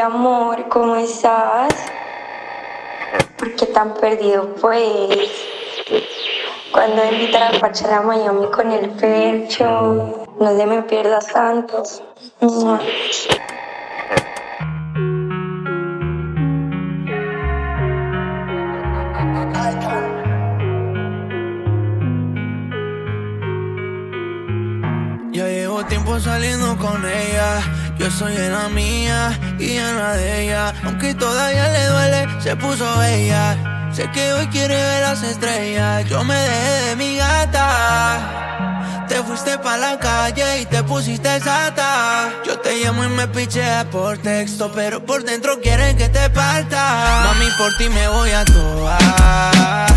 Amor, ¿cómo estás? ¿Por qué tan perdido pues? Cuando invitar a parchar a Miami con el percho, no se me pierdas tantos. Ya llevo tiempo saliendo con ella. Yo estoy en la mía y en la de ella. Aunque todavía le duele, se puso ella. Sé que hoy quiere ver las estrellas. Yo me dejé de mi gata. Te fuiste pa' la calle y te pusiste sata. Yo te llamo y me pichea por texto, pero por dentro quieren que te parta. Mami, por ti me voy a toar.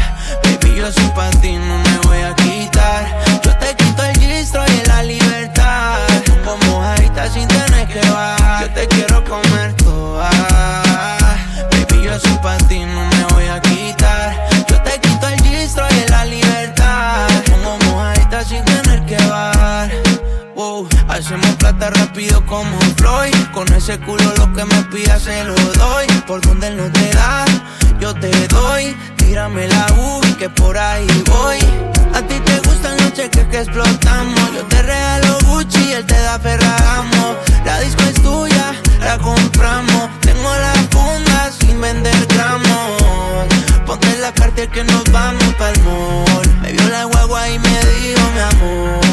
Baby, yo soy pa' ti, no me voy a Con ese culo lo que me pidas se lo doy. Por donde él no te da, yo te doy. Tírame la uvi que por ahí voy. A ti te gustan los cheques que explotamos. Yo te regalo Gucci, él te da Ferragamo. La disco es tuya, la compramos. Tengo la funda sin vender gramos. Ponte la carta que nos vamos pa'l mall. Me vio la guagua y me dijo, mi amor.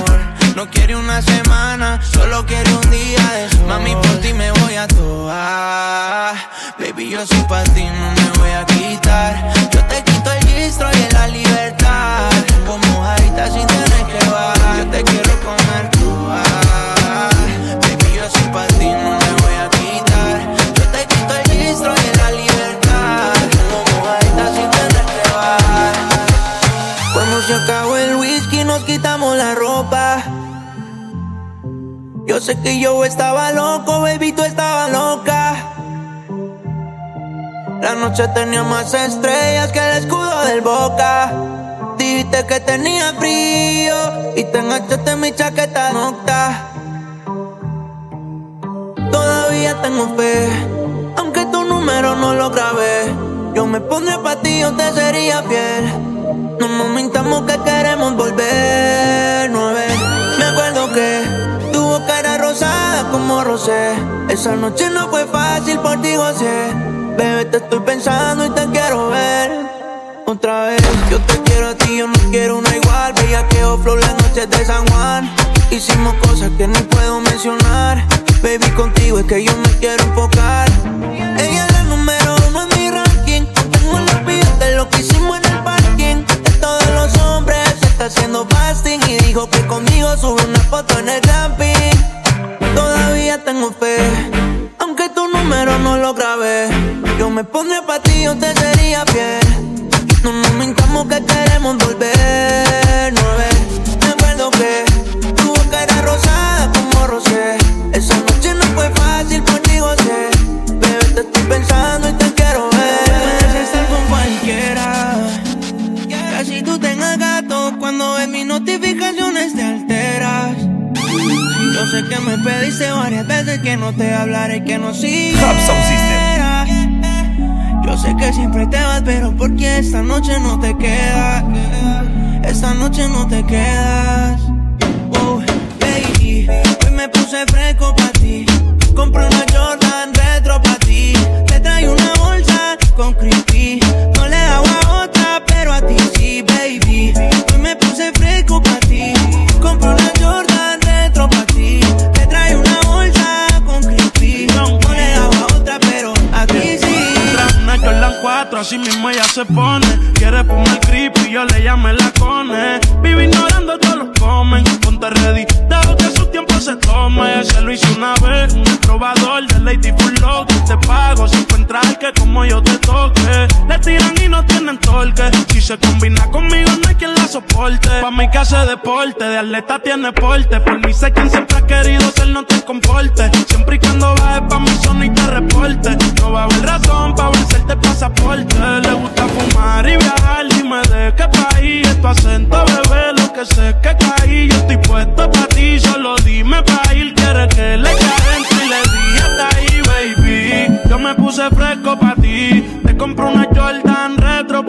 No quiere una semana, solo quiere un día de sol. Mami, por ti me voy a toar. Baby, yo soy pa' ti, no me voy a quitar. Yo te quito el gistro y la libertad. Sé que yo estaba loco, baby, tú estabas loca. La noche tenía más estrellas que el escudo del boca. Dijiste que tenía frío y te enganchaste en mi chaqueta nocta. Todavía tengo fe, aunque tu número no lo grabé. Yo me pondré pa' ti, yo te sería fiel. No nos que queremos volver ver. Esa noche no fue fácil por ti, José. Bebé, te estoy pensando y te quiero ver. Otra vez, yo te quiero a ti, yo no quiero una igual. Veía que flow las noches de San Juan. Hicimos cosas que no puedo mencionar. Baby, contigo es que yo me quiero enfocar. Ella es la número uno en mi ranking. Tengo los videos de lo que hicimos en el parking. De todos los hombres se está haciendo fasting. Y dijo que conmigo sube una foto en el camping. Todavía tengo fe, aunque tu número no lo grabé. Yo me pondré pa' ti, yo te sería fiel. No nos mintamos que queremos volver sé que me pediste varias veces que no te hablaré que no siga. Yo sé que siempre te vas, pero porque esta noche no te quedas. Esta noche no te quedas. Oh, baby, hoy me puse fresco pa' ti. Compré una Jordan retro pa' ti. Te traigo una bolsa con creepy. No le hago a otra, pero a ti sí, baby. Hoy me puse fresco pa' ti. Compré una Jordan 4, así mismo ella se pone. Quiere fumar creepy, yo le llamé la cone. Vive ignorando todos los comen. Ponte ready, dado que su tiempo se toma. Se lo hizo una vez, un probador de Lady Full Loco. Te pago si encuentras que como yo te toque. Le tiran y no tienen torque. Si se combina conmigo, soporte. Pa' mi casa deporte, de atleta tiene porte. Por mí sé quien siempre ha querido ser, no te comporte. Siempre y cuando bajes pa' mi zona y te reporte. No va a haber razón pa' vencerte pasaporte. Le gusta fumar y viajar, dime de qué país es tu acento, bebé. Lo que sé que caí, yo estoy puesto pa' ti, solo dime pa' ir. Quieres que le caliente y le di hasta ahí, baby. Yo me puse fresco pa' ti, te compro una Jordan retro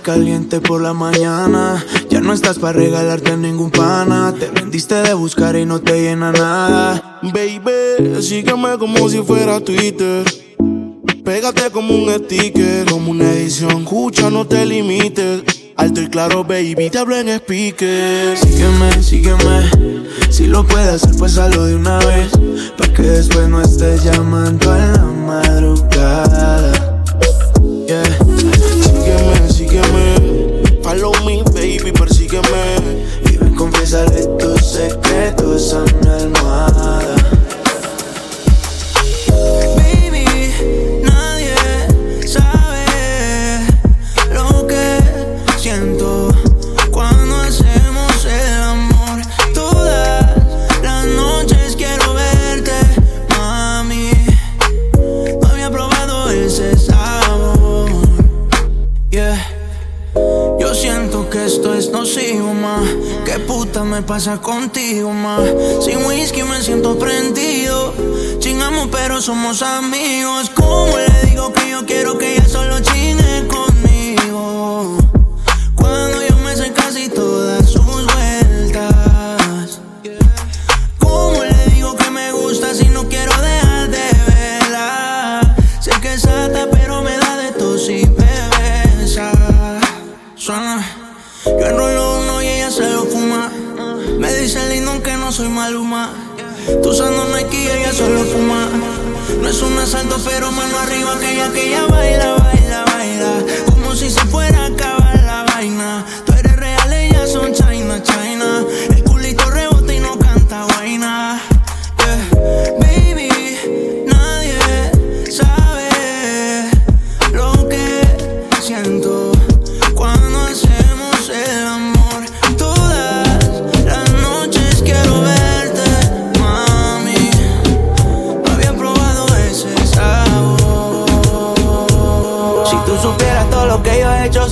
caliente por la mañana. Ya no estás para regalarte a ningún pana. Te vendiste de buscar y no te llena nada. Baby, sígueme como si fuera Twitter. Pégate como un sticker, como una edición. Escucha, no te limites. Alto y claro, baby, te hablo en speaker. Sígueme, sígueme. Si lo puedes hacer, pues hazlo de una vez. Pa' que después no estés llamando a la madrugada. Yeah. Confiésale tus secretos a mi almohada. Pasa contigo, ma? Sin whisky me siento prendido. Chingamos, pero somos amigos. Tú usando Nike y ella solo fuma. No es un asalto, pero mano arriba que ella, que ella baila, baila, baila. Como si se fuera a acabar la vaina.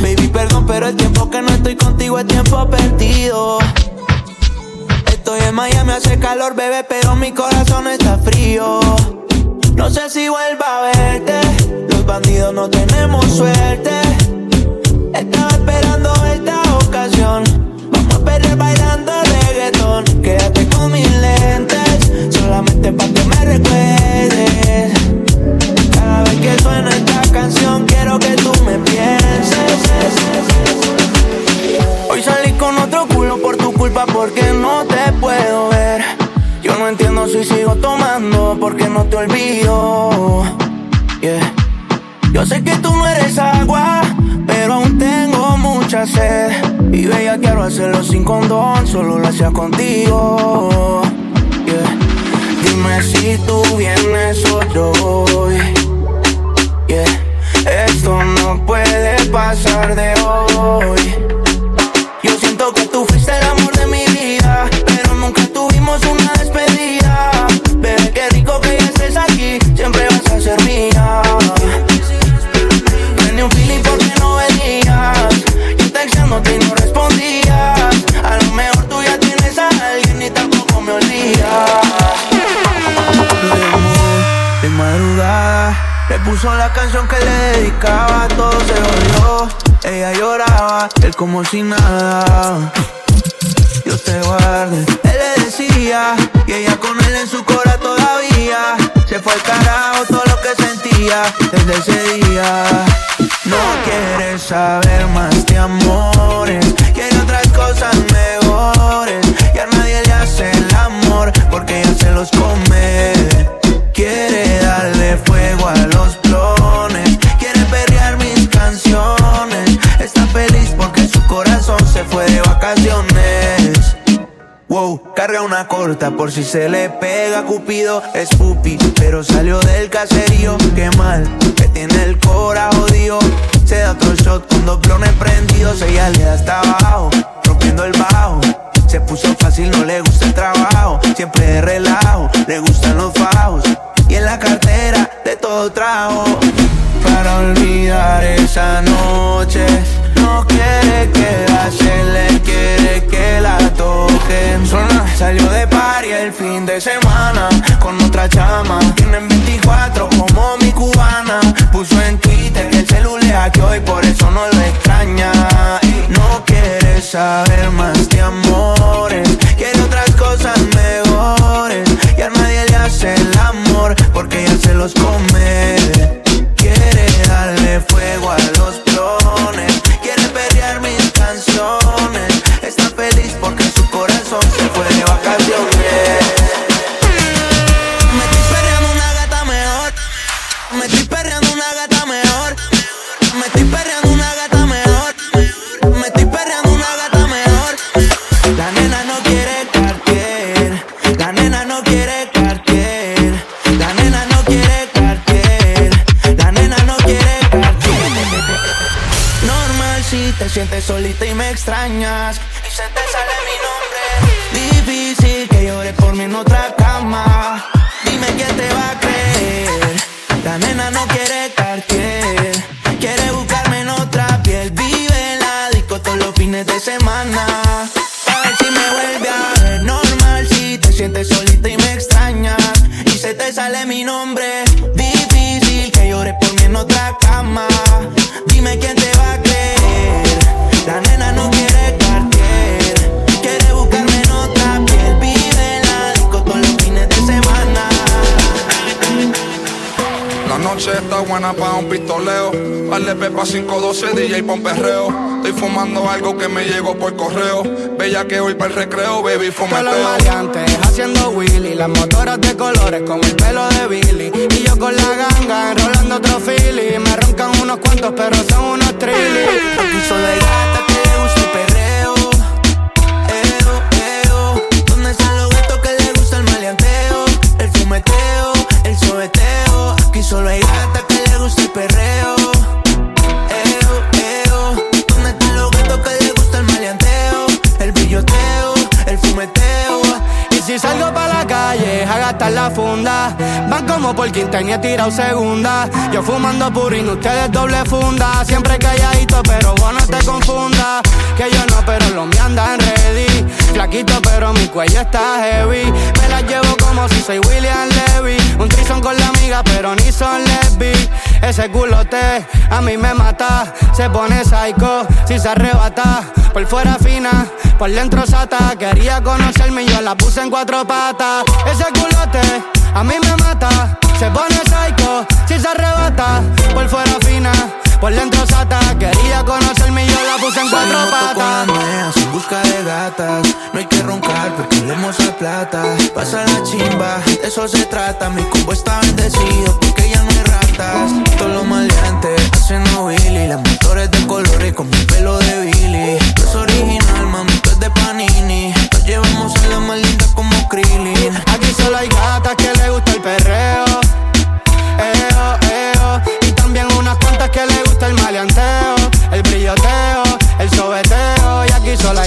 Baby, perdón, pero el tiempo que no estoy contigo es tiempo perdido. Estoy en Miami, hace calor, bebé, pero mi corazón está frío. No sé si vuelva a verte. Los bandidos no tenemos suerte. Estaba esperando esta ocasión. Vamos a perder bailando reggaetón. Quédate con mis lentes, solamente para que me recuerdes. Cada vez que suena canción, quiero que tú me pienses. Hoy salí con otro culo por tu culpa porque no te puedo ver. Yo no entiendo si sigo tomando porque no te olvido. Yeah. Yo sé que tú no eres agua, pero aún tengo mucha sed. Y bella quiero hacerlo sin condón, solo lo hacía contigo. Yeah. Dime si tú vienes o yo voy. Yeah. Pasar de hoy. Canción que le dedicaba, todo se odió. Ella lloraba, él como si nada. Dios te guarde. Él le decía, y ella con él en su cora todavía. Se fue al carajo todo lo que sentía desde ese día. No quiere saber más de amores, quiere otras cosas mejores. Y a nadie le hace el amor porque ella se los come. Wow, carga una corta por si se le pega Cupido es pupi, pero salió del caserío. Qué mal, que tiene el cora jodido. Se da otro shot con dos clones prendidos Ella le da hasta abajo, rompiendo el bajo. Se puso fácil, no le gusta el trabajo Siempre de relajo, le gustan los fajos. Y en la cartera de todo trajo. Para olvidar esa noche el fin de semana Con otra chama. Tienen 24 como mi cubana. Puso en Twitter que el celular que hoy Por eso no lo extraña. Y no quiere saber más de amores. Quiere otras cosas mejores. Y a nadie le hace el amor Porque ya se los come me Pepa 512 DJ pa' un perreo. Estoy fumando algo que me llegó por correo. Bella que voy para el recreo, baby, Todos los fumeteo. maleantes haciendo Willy Las motoras de colores como el pelo de Billy Y yo con la ganga enrolando otro Philly Me roncan unos cuantos pero son unos trillis Aquí solo hay gata que gusta el calle a gastar la funda. Van como por he tirado segunda. Yo fumando purín, ustedes doble funda. Siempre calladito pero vos no te confundas Que yo no pero los míos andan ready. Flaquito pero mi cuello está heavy. Me la llevo como si soy William Levy. Un trison con la amiga pero ni son lesbi. Ese culote a mí me mata. Se pone psycho si se arrebata. Por fuera fina, por dentro sata Quería conocerme y yo la puse en cuatro patas. Ese culote a mí me mata Se pone psycho si se arrebata Por fuera fina, por dentro sata Quería conocerme y yo la puse en cuatro patas en busca de gatas. No hay que roncar porque leemos la plata. Pasa la chimba, de eso se trata. Mi combo está bendecido porque ya no hay ratas. Todos los maleantes hacen a Willy. Las motores de colores con mi pelo de Billy. No es original, mami, esto es de Panini. Nos llevamos a la más linda como Krillin. Aquí solo hay gatas que le gusta el perreo. Eo, que le gusta el maleanteo, el brilloteo, el sobeteo. Y aquí solo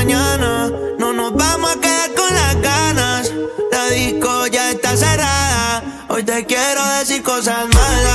mañana. No nos vamos a quedar con las ganas. La disco ya está cerrada. Hoy te quiero decir cosas malas.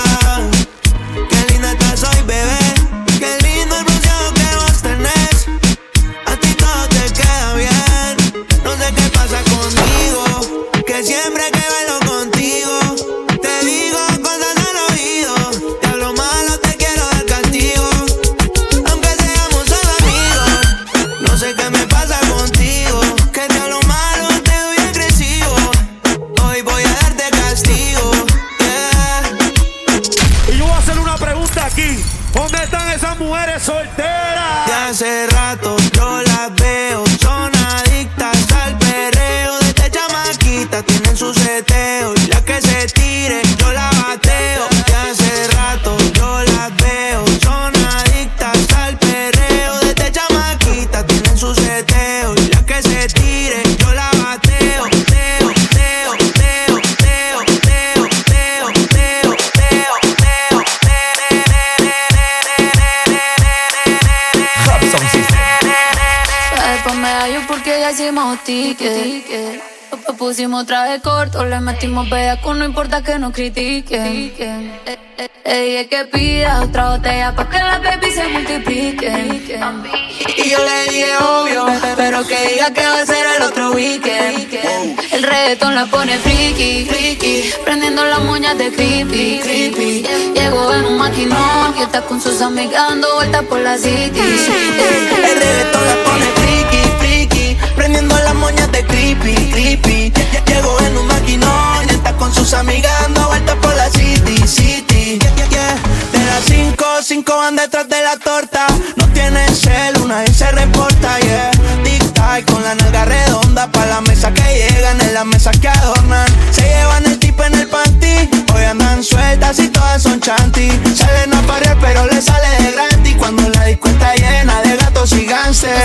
critiquen. Después pusimos traje corto, le metimos bellaco, no importa que nos critiquen. Eh, eh, ella es que pida otra botella pa' que las baby se multipliquen. Y yo le dije obvio, pero que diga que va a ser el otro weekend. El reggaetón la pone friki, friki, prendiendo las moñas de creepy, creepy. Llegó en un maquinón y está con sus amigas dando vueltas por la city. Eh, el reggaetón la pone moñas de creepy, creepy. Llegó en un maquinón, está con sus amigas dando vueltas por la city, city. yeah. De las cinco, cinco van detrás de la torta. No tiene cel, una vez se reporta, yeah. Tic-tac con la nalga redonda. Pa' la mesa que llegan, en la mesa que adornan. Se llevan el tipo en el panty. Hoy andan sueltas y todas son chanty. Salen a parir, pero le sale de gratis. Cuando la disco está llena de gatos y gánster.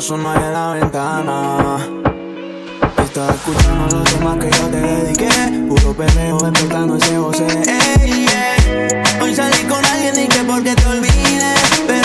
sonó en la ventana. Estás escuchando los temas que yo te dediqué. Puro perreo despertando ese José. Hey, yeah. Hoy salí con alguien y que porque te olvidé.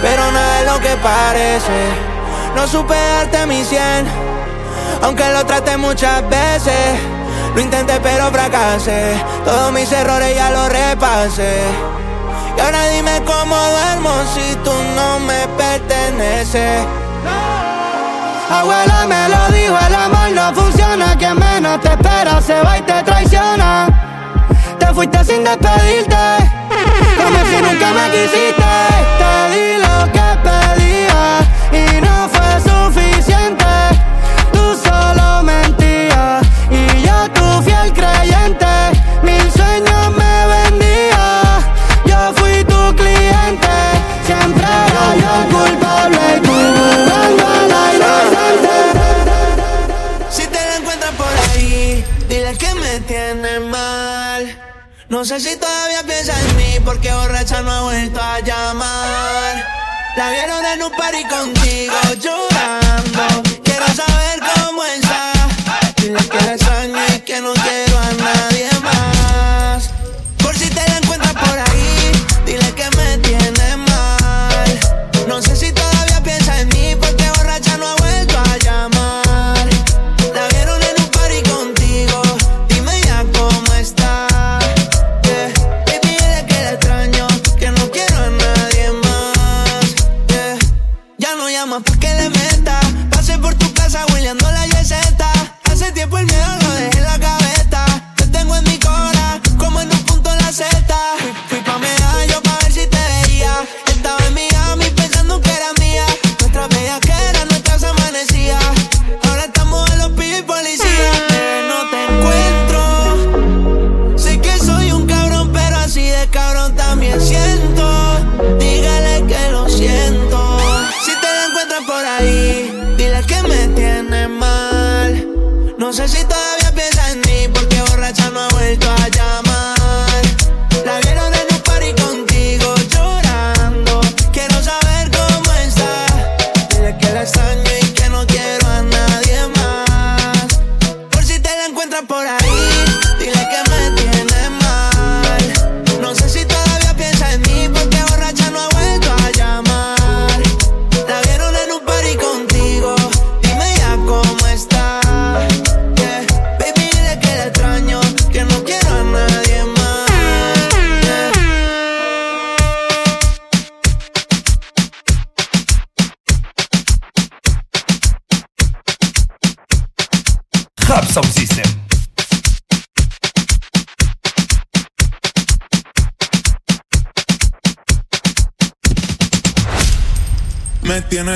pero nada es lo que parece. No supe darte mi 100, aunque lo traté muchas veces. Lo intenté pero fracasé, todos mis errores ya los repasé. Y ahora dime cómo duermo si tú no me perteneces. Abuela me lo dijo, el amor no funciona, que menos te espera se va y te traiciona. Te fuiste sin despedirte. Como si nunca me quisiste, te di lo que pedía y no No sé si todavía piensa en mí porque borracha no ha vuelto a llamar. La vieron en un party contigo, yo.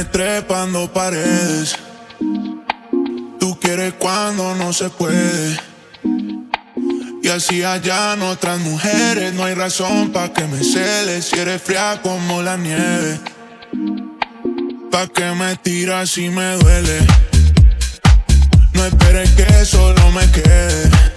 trepando paredes. Tú quieres cuando no se puede. Y así hallan otras mujeres. No hay razón pa' que me celes. Si eres fría como la nieve. Pa' que me tiras si me duele. No esperes que solo me quede.